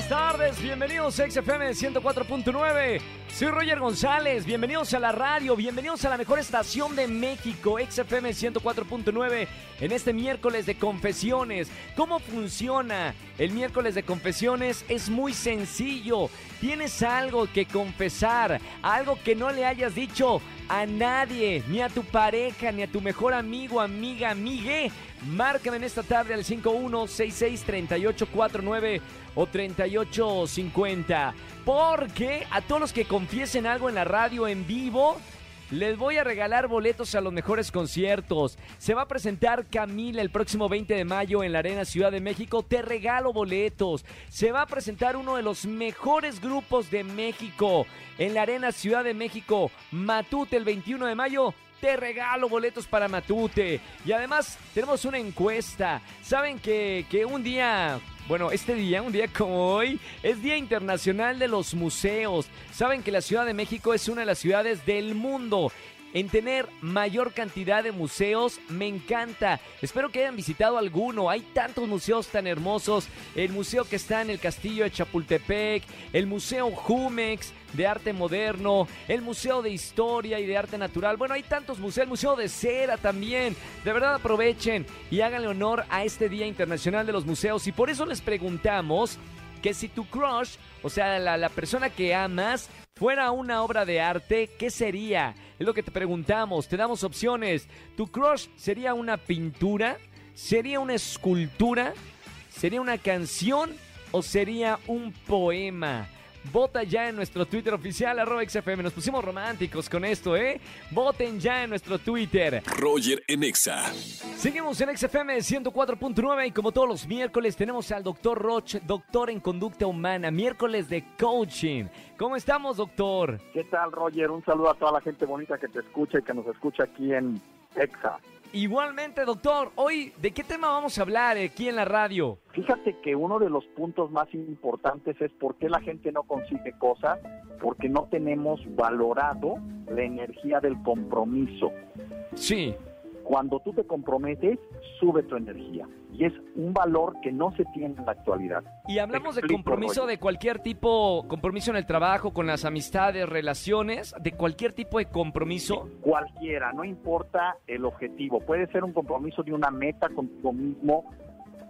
Buenas tardes, bienvenidos a XFM 104.9. Soy Roger González, bienvenidos a la radio, bienvenidos a la mejor estación de México, XFM 104.9, en este miércoles de confesiones. ¿Cómo funciona el miércoles de confesiones? Es muy sencillo. Tienes algo que confesar, algo que no le hayas dicho a nadie, ni a tu pareja, ni a tu mejor amigo, amiga, amigue. Márcame en esta tarde al 51663849 o 3850. Porque a todos los que confiesen algo en la radio en vivo, les voy a regalar boletos a los mejores conciertos. Se va a presentar Camila el próximo 20 de mayo en la Arena Ciudad de México. Te regalo boletos. Se va a presentar uno de los mejores grupos de México en la Arena Ciudad de México. Matute el 21 de mayo. Te regalo boletos para Matute. Y además tenemos una encuesta. Saben que, que un día bueno, este día, un día como hoy, es Día Internacional de los Museos. Saben que la Ciudad de México es una de las ciudades del mundo en tener mayor cantidad de museos. Me encanta. Espero que hayan visitado alguno. Hay tantos museos tan hermosos. El museo que está en el castillo de Chapultepec, el Museo Jumex de Arte Moderno, el Museo de Historia y de Arte Natural. Bueno, hay tantos museos. El Museo de Cera también. De verdad aprovechen y háganle honor a este Día Internacional de los Museos. Y por eso les preguntamos que si tu crush, o sea, la, la persona que amas, fuera una obra de arte, ¿qué sería? Es lo que te preguntamos, te damos opciones. ¿Tu crush sería una pintura? ¿Sería una escultura? ¿Sería una canción? ¿O sería un poema? Vota ya en nuestro Twitter oficial, arroba XFM. Nos pusimos románticos con esto, ¿eh? Voten ya en nuestro Twitter. Roger en Exa. Seguimos en XFM 104.9 y como todos los miércoles tenemos al doctor Roche, doctor en conducta humana, miércoles de coaching. ¿Cómo estamos, doctor? ¿Qué tal, Roger? Un saludo a toda la gente bonita que te escucha y que nos escucha aquí en Exa. Igualmente, doctor, hoy, ¿de qué tema vamos a hablar aquí en la radio? Fíjate que uno de los puntos más importantes es por qué la gente no consigue cosas, porque no tenemos valorado la energía del compromiso. Sí. Cuando tú te comprometes, sube tu energía. Y es un valor que no se tiene en la actualidad. Y hablamos de compromiso de cualquier tipo, compromiso en el trabajo, con las amistades, relaciones, de cualquier tipo de compromiso. Cualquiera, no importa el objetivo. Puede ser un compromiso de una meta contigo mismo,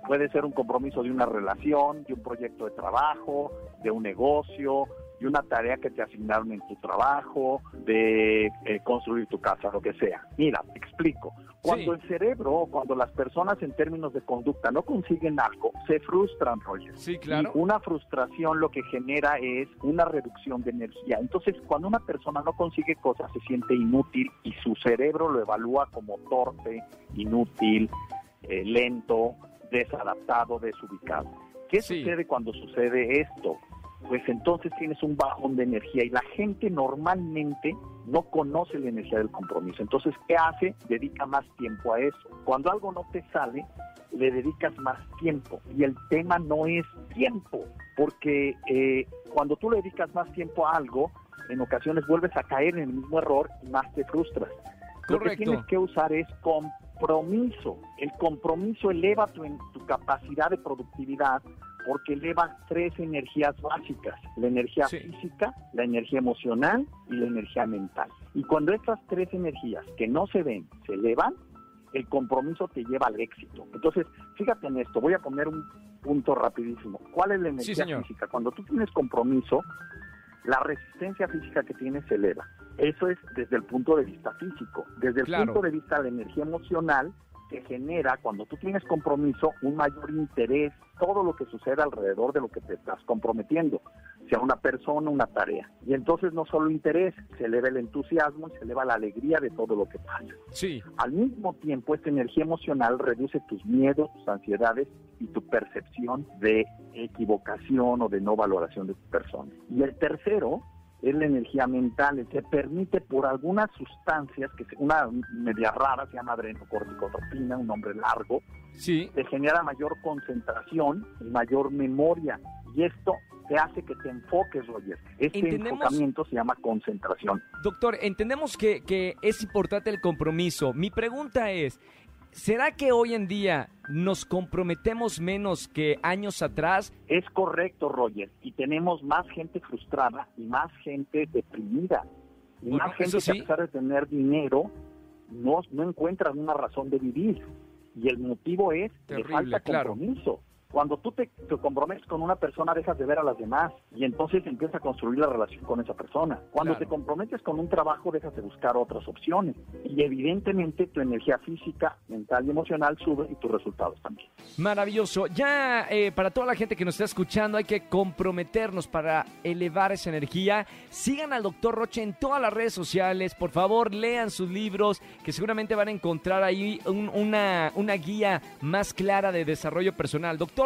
puede ser un compromiso de una relación, de un proyecto de trabajo, de un negocio, de una tarea que te asignaron en tu trabajo, de eh, construir tu casa, lo que sea. Mira, te explico. Cuando Sí. el cerebro, cuando las personas en términos de conducta no consiguen algo, se frustran, Roger. Sí, claro. Y una frustración lo que genera es una reducción de energía. Entonces, cuando una persona no consigue cosas, se siente inútil y su cerebro lo evalúa como torpe, inútil, eh, lento, desadaptado, desubicado. ¿Qué Sí. sucede cuando sucede esto? Pues entonces tienes un bajón de energía y la gente normalmente no conoce la energía del compromiso. Entonces, ¿qué hace? Dedica más tiempo a eso. Cuando algo no te sale, le dedicas más tiempo. Y el tema no es tiempo, porque eh, cuando tú le dedicas más tiempo a algo, en ocasiones vuelves a caer en el mismo error y más te frustras. Lo que tienes que usar es compromiso. El compromiso eleva tu, tu capacidad de productividad porque eleva tres energías básicas, la energía Sí. física, la energía emocional y la energía mental. Y cuando estas tres energías que no se ven se elevan, el compromiso te lleva al éxito. Entonces, fíjate en esto, voy a poner un punto rapidísimo. ¿Cuál es la energía física? Cuando tú tienes compromiso, la resistencia física que tienes se eleva. Eso es desde el punto de vista físico. Desde el Claro. punto de vista de la energía emocional, te genera, cuando tú tienes compromiso, un mayor interés, todo lo que sucede alrededor de lo que te estás comprometiendo, sea una persona, una tarea. Y entonces no solo interés, se eleva el entusiasmo y se eleva la alegría de todo lo que pasa. Sí. Al mismo tiempo, esta energía emocional reduce tus miedos, tus ansiedades y tu percepción de equivocación o de no valoración de tu persona. Y el tercero es la energía mental, que permite por algunas sustancias, que una media rara se llama adrenocorticotropina, un nombre largo, Sí. te genera mayor concentración y mayor memoria. Y esto te hace que te enfoques, Roger. Este enfocamiento se llama concentración. Doctor, entendemos que, que es importante el compromiso. Mi pregunta es, ¿será que hoy en día nos comprometemos menos que años atrás? Es correcto, Roger, y tenemos más gente frustrada y más gente deprimida. Y más gente que a pesar de tener dinero, no, no encuentran una razón de vivir. Y el motivo es que falta compromiso. Cuando tú te, comprometes con una persona, dejas de ver a las demás y entonces empiezas a construir la relación con esa persona. Cuando te comprometes con un trabajo, dejas de buscar otras opciones y evidentemente tu energía física, mental y emocional sube y tus resultados también. Maravilloso. Ya eh, para toda la gente que nos está escuchando, hay que comprometernos para elevar esa energía. Sigan al doctor Roche en todas las redes sociales. Por favor, lean sus libros, que seguramente van a encontrar ahí una, una guía más clara de desarrollo personal. Doctor,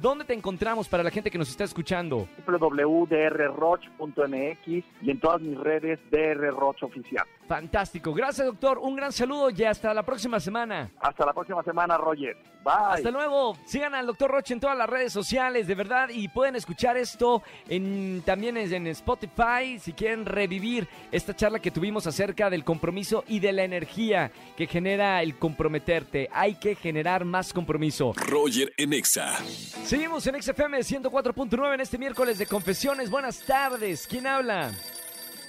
¿dónde te encontramos para la gente que nos está escuchando? www.drroch.mx y en todas mis redes drroch oficial. Fantástico. Gracias, doctor. Un gran saludo y hasta la próxima semana. Hasta la próxima semana, Roger. Bye. Hasta luego. Sigan al doctor Roche en todas las redes sociales, de verdad, y pueden escuchar esto en, también en Spotify si quieren revivir esta charla que tuvimos acerca del compromiso y de la energía que genera el comprometerte. Hay que generar más compromiso. Roger Enexa. Seguimos en XFM 104.9 en este miércoles de confesiones. Buenas tardes. ¿Quién habla?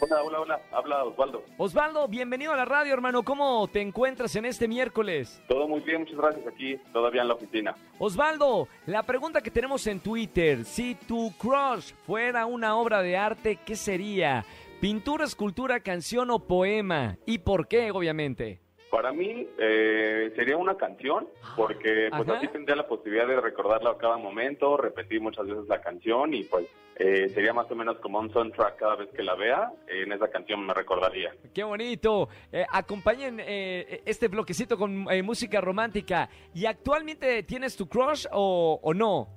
Hola, hola, hola. Habla Osvaldo. Osvaldo, bienvenido a la radio, hermano. ¿Cómo te encuentras en este miércoles? Todo muy bien, muchas gracias. Aquí todavía en la oficina. Osvaldo, la pregunta que tenemos en Twitter, si tu crush fuera una obra de arte, ¿qué sería? ¿Pintura, escultura, canción o poema? ¿Y por qué, obviamente? Para mí eh, sería una canción, porque pues así tendría la posibilidad de recordarla a cada momento, repetir muchas veces la canción y pues eh, sería más o menos como un soundtrack cada vez que la vea, en esa canción me recordaría. ¡Qué bonito! Eh, acompañen este bloquecito con música romántica. ¿Y actualmente tienes tu crush o, o no?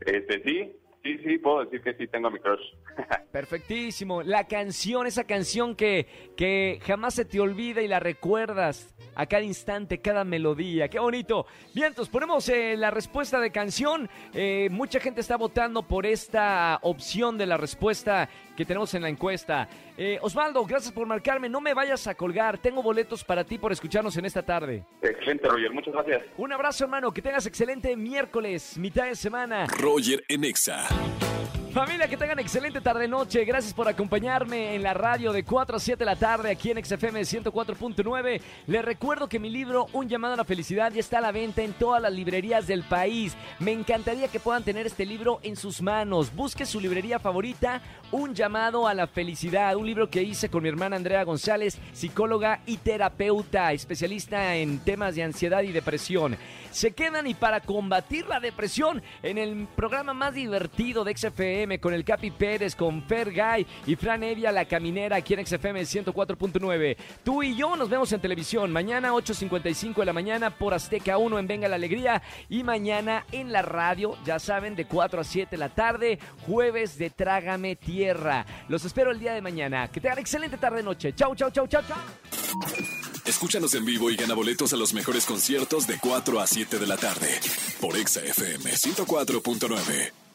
Este sí, Sí, sí, puedo decir que sí tengo mi crush. Perfectísimo. La canción, esa canción que, que jamás se te olvida y la recuerdas a cada instante, cada melodía. ¡Qué bonito! Bien, entonces ponemos eh, la respuesta de canción. Eh, mucha gente está votando por esta opción de la respuesta que tenemos en la encuesta. Eh, Osvaldo, gracias por marcarme. No me vayas a colgar. Tengo boletos para ti por escucharnos en esta tarde. Excelente, Roger. Muchas gracias. Un abrazo, hermano. Que tengas excelente miércoles, mitad de semana. Roger Música Familia, que tengan excelente tarde-noche. Gracias por acompañarme en la radio de 4 a 7 de la tarde aquí en XFM 104.9. Les recuerdo que mi libro Un llamado a la felicidad ya está a la venta en todas las librerías del país. Me encantaría que puedan tener este libro en sus manos. Busque su librería favorita, Un llamado a la felicidad. Un libro que hice con mi hermana Andrea González, psicóloga y terapeuta, especialista en temas de ansiedad y depresión. Se quedan y para combatir la depresión en el programa más divertido de XFM con el Capi Pérez, con Fer Guy y Fran Evia, la caminera aquí en XFM 104.9. Tú y yo nos vemos en televisión mañana 8.55 de la mañana por Azteca 1 en Venga la Alegría y mañana en la radio, ya saben, de 4 a 7 de la tarde, jueves de Trágame Tierra. Los espero el día de mañana. Que tengan excelente tarde-noche. Chau, chau, chau, chau, chau. Escúchanos en vivo y gana boletos a los mejores conciertos de 4 a 7 de la tarde por XFM 104.9.